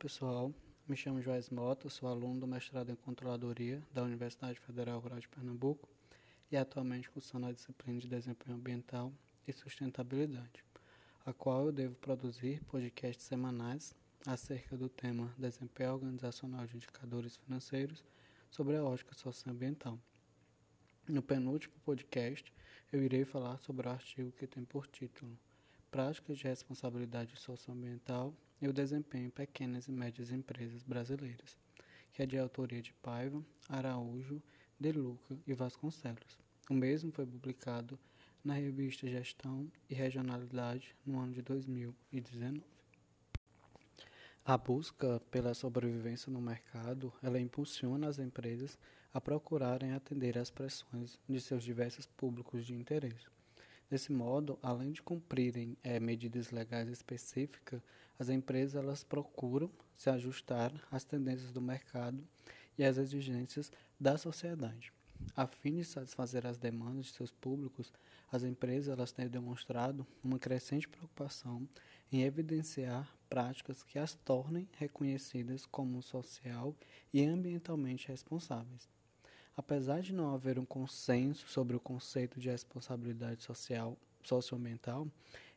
pessoal, me chamo Joás Mota, sou aluno do mestrado em Controladoria da Universidade Federal Rural de Pernambuco e atualmente cursando a disciplina de Desempenho Ambiental e Sustentabilidade, a qual eu devo produzir podcasts semanais acerca do tema Desempenho Organizacional de Indicadores Financeiros sobre a ótica socioambiental. No penúltimo podcast, eu irei falar sobre o artigo que tem por título Práticas de Responsabilidade Socioambiental e o Desempenho em Pequenas e Médias Empresas Brasileiras, que é de autoria de Paiva, Araújo, De Luca e Vasconcelos. O mesmo foi publicado na revista Gestão e Regionalidade no ano de 2019. A busca pela sobrevivência no mercado, ela impulsiona as empresas a procurarem atender às pressões de seus diversos públicos de interesse. Desse modo, além de cumprirem é, medidas legais específicas, as empresas elas procuram se ajustar às tendências do mercado e às exigências da sociedade. A fim de satisfazer as demandas de seus públicos, as empresas elas têm demonstrado uma crescente preocupação em evidenciar práticas que as tornem reconhecidas como social e ambientalmente responsáveis. Apesar de não haver um consenso sobre o conceito de responsabilidade social socioambiental,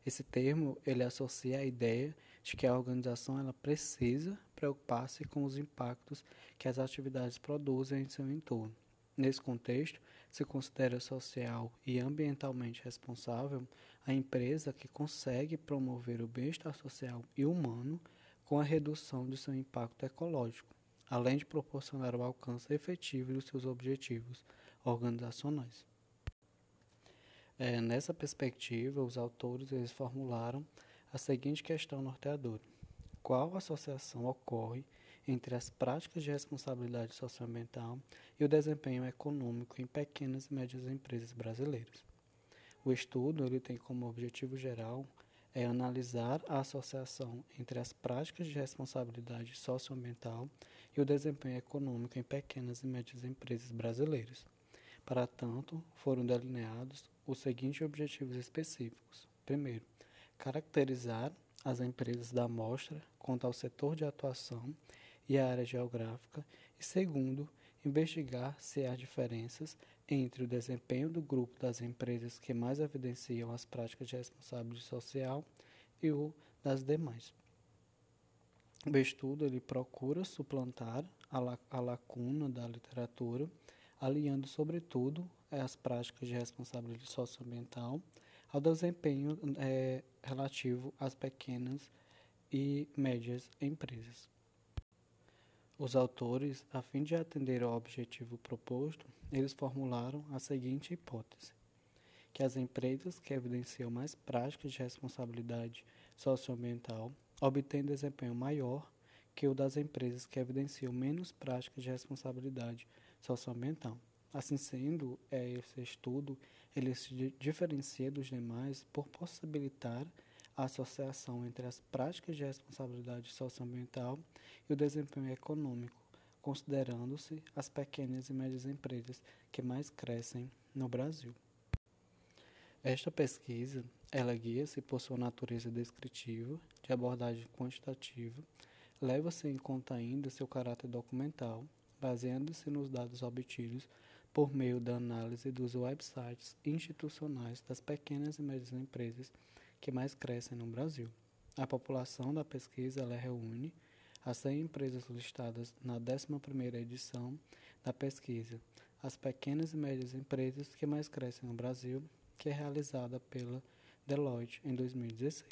esse termo ele associa a ideia de que a organização ela precisa preocupar-se com os impactos que as atividades produzem em seu entorno. Nesse contexto, se considera social e ambientalmente responsável a empresa que consegue promover o bem-estar social e humano com a redução de seu impacto ecológico, além de proporcionar o alcance efetivo dos seus objetivos organizacionais. É, nessa perspectiva, os autores eles formularam a seguinte questão norteadora: qual associação ocorre entre as práticas de responsabilidade socioambiental e o desempenho econômico em pequenas e médias empresas brasileiras? O estudo ele tem como objetivo geral é analisar a associação entre as práticas de responsabilidade socioambiental e o desempenho econômico em pequenas e médias empresas brasileiras. Para tanto, foram delineados os seguintes objetivos específicos. Primeiro, caracterizar as empresas da amostra quanto ao setor de atuação e a área geográfica. E segundo, investigar se há diferenças entre o desempenho do grupo das empresas que mais evidenciam as práticas de responsabilidade social e o das demais. O estudo ele procura suplantar a, a lacuna da literatura, aliando, sobretudo, as práticas de responsabilidade socioambiental ao desempenho é, relativo às pequenas e médias empresas. Os autores, a fim de atender ao objetivo proposto, eles formularam a seguinte hipótese: que as empresas que evidenciam mais práticas de responsabilidade socioambiental obtêm desempenho maior que o das empresas que evidenciam menos práticas de responsabilidade socioambiental. Assim sendo, é, esse estudo ele se diferencia dos demais por possibilitar a associação entre as práticas de responsabilidade socioambiental e o desempenho econômico, considerando-se as pequenas e médias empresas que mais crescem no Brasil. Esta pesquisa, ela guia-se por sua natureza descritiva, de abordagem quantitativa, leva-se em conta ainda seu caráter documental, baseando-se nos dados obtidos por meio da análise dos websites institucionais das pequenas e médias empresas que mais crescem no Brasil. A população da pesquisa ela reúne as 100 empresas listadas na 11ª edição da pesquisa, as pequenas e médias empresas que mais crescem no Brasil, que é realizada pela Deloitte em 2016.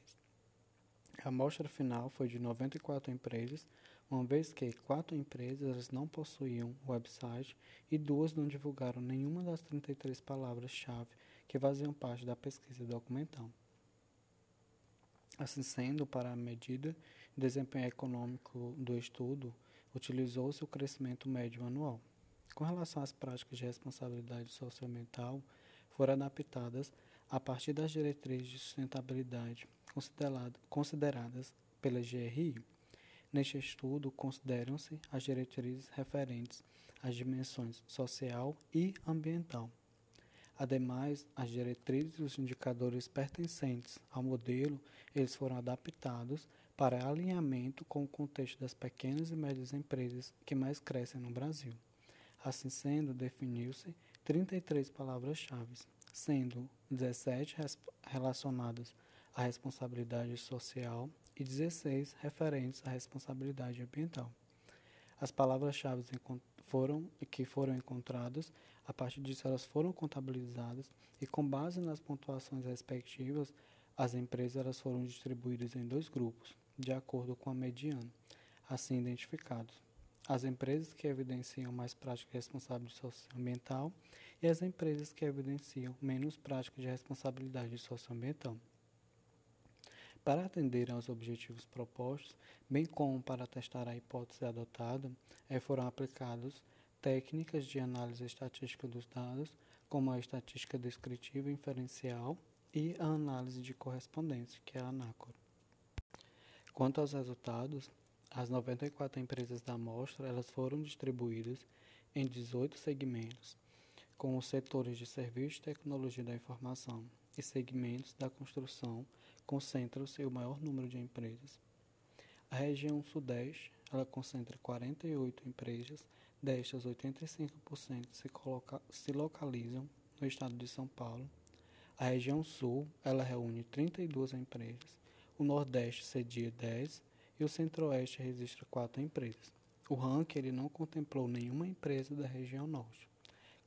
A amostra final foi de 94 empresas, uma vez que quatro empresas não possuíam website e duas não divulgaram nenhuma das 33 palavras-chave que faziam parte da pesquisa documental. Assim sendo, para a medida de desempenho econômico do estudo, utilizou-se o crescimento médio anual. Com relação às práticas de responsabilidade socioambiental, foram adaptadas a partir das diretrizes de sustentabilidade consideradas pela GRI. Neste estudo, consideram-se as diretrizes referentes às dimensões social e ambiental Ademais, as diretrizes e os indicadores pertencentes ao modelo, eles foram adaptados para alinhamento com o contexto das pequenas e médias empresas que mais crescem no Brasil. Assim sendo, definiu-se 33 palavras-chave, sendo 17 relacionadas à responsabilidade social e 16 referentes à responsabilidade ambiental. As palavras-chave foram que foram encontradas, a partir disso elas foram contabilizadas e com base nas pontuações respectivas, as empresas elas foram distribuídas em dois grupos, de acordo com a mediana, assim identificados. As empresas que evidenciam mais práticas de responsabilidade socioambiental e as empresas que evidenciam menos práticas de responsabilidade socioambiental. Para atender aos objetivos propostos, bem como para testar a hipótese adotada, eh, foram aplicados técnicas de análise estatística dos dados, como a estatística descritiva e inferencial e a análise de correspondência, que é a ANACOR. Quanto aos resultados, as 94 empresas da amostra elas foram distribuídas em 18 segmentos, com os setores de serviço e tecnologia da informação e segmentos da construção concentram-se o maior número de empresas. A região Sudeste ela concentra 48 empresas, destas 85% se, coloca, se localizam no estado de São Paulo. A região Sul ela reúne 32 empresas, o Nordeste cedia 10 e o Centro-Oeste registra 4 empresas. O ranking ele não contemplou nenhuma empresa da região Norte.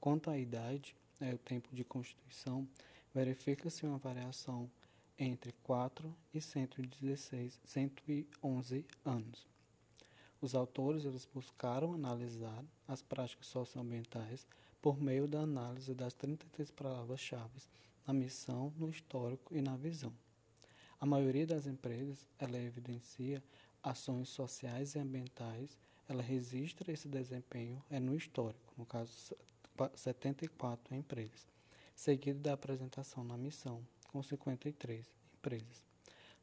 Quanto à idade, é, o tempo de constituição, verifica-se uma variação entre 4 e 116, 111 anos. Os autores eles buscaram analisar as práticas socioambientais por meio da análise das 33 palavras-chave na missão, no histórico e na visão. A maioria das empresas ela evidencia ações sociais e ambientais, ela registra esse desempenho é no histórico, no caso 74 empresas, seguido da apresentação na missão, com 53 empresas.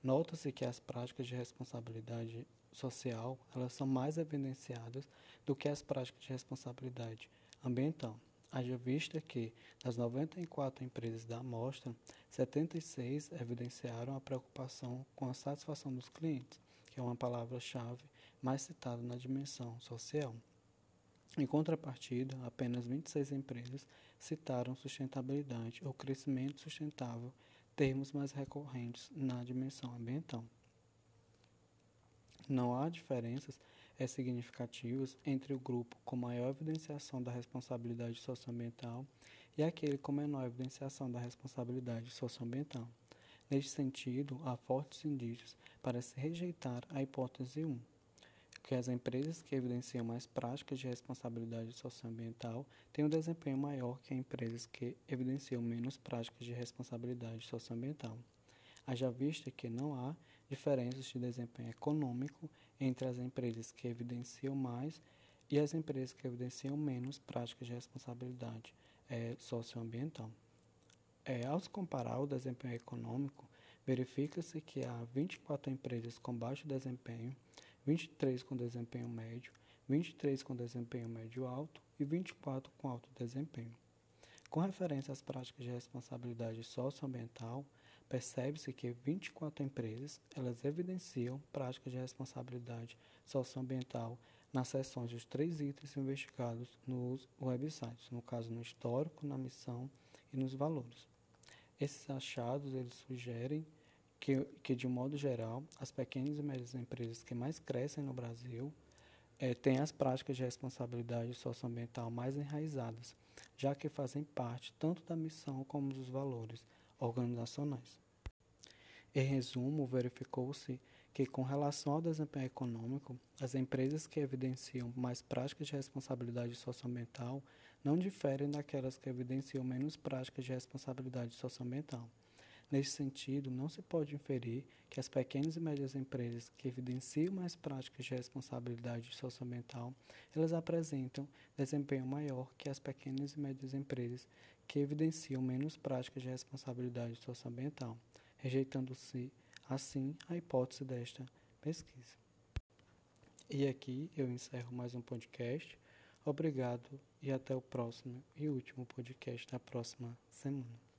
Nota-se que as práticas de responsabilidade social elas são mais evidenciadas do que as práticas de responsabilidade ambiental. Haja vista que, das 94 empresas da amostra, 76 evidenciaram a preocupação com a satisfação dos clientes, que é uma palavra-chave mais citada na dimensão social. Em contrapartida, apenas 26 empresas citaram sustentabilidade ou crescimento sustentável termos mais recorrentes na dimensão ambiental. Não há diferenças é significativas entre o grupo com maior evidenciação da responsabilidade socioambiental e aquele com menor evidenciação da responsabilidade socioambiental. Neste sentido, há fortes indícios para se rejeitar a hipótese 1, que as empresas que evidenciam mais práticas de responsabilidade socioambiental têm um desempenho maior que empresas que evidenciam menos práticas de responsabilidade socioambiental. Haja vista que não há diferenças de desempenho econômico entre as empresas que evidenciam mais e as empresas que evidenciam menos práticas de responsabilidade é, socioambiental. É, ao se comparar o desempenho econômico, verifica-se que há 24 empresas com baixo desempenho 23 com desempenho médio, 23 com desempenho médio alto e 24 com alto desempenho. Com referência às práticas de responsabilidade socioambiental, percebe-se que 24 empresas elas evidenciam práticas de responsabilidade socioambiental nas seções dos três itens investigados nos websites, no caso no histórico, na missão e nos valores. Esses achados eles sugerem que, que, de modo geral, as pequenas e médias empresas que mais crescem no Brasil é, têm as práticas de responsabilidade socioambiental mais enraizadas, já que fazem parte tanto da missão como dos valores organizacionais. Em resumo, verificou-se que, com relação ao desempenho econômico, as empresas que evidenciam mais práticas de responsabilidade socioambiental não diferem daquelas que evidenciam menos práticas de responsabilidade socioambiental. Nesse sentido, não se pode inferir que as pequenas e médias empresas que evidenciam mais práticas de responsabilidade socioambiental, elas apresentam desempenho maior que as pequenas e médias empresas que evidenciam menos práticas de responsabilidade socioambiental, rejeitando-se assim a hipótese desta pesquisa. E aqui eu encerro mais um podcast. Obrigado e até o próximo e último podcast da próxima semana.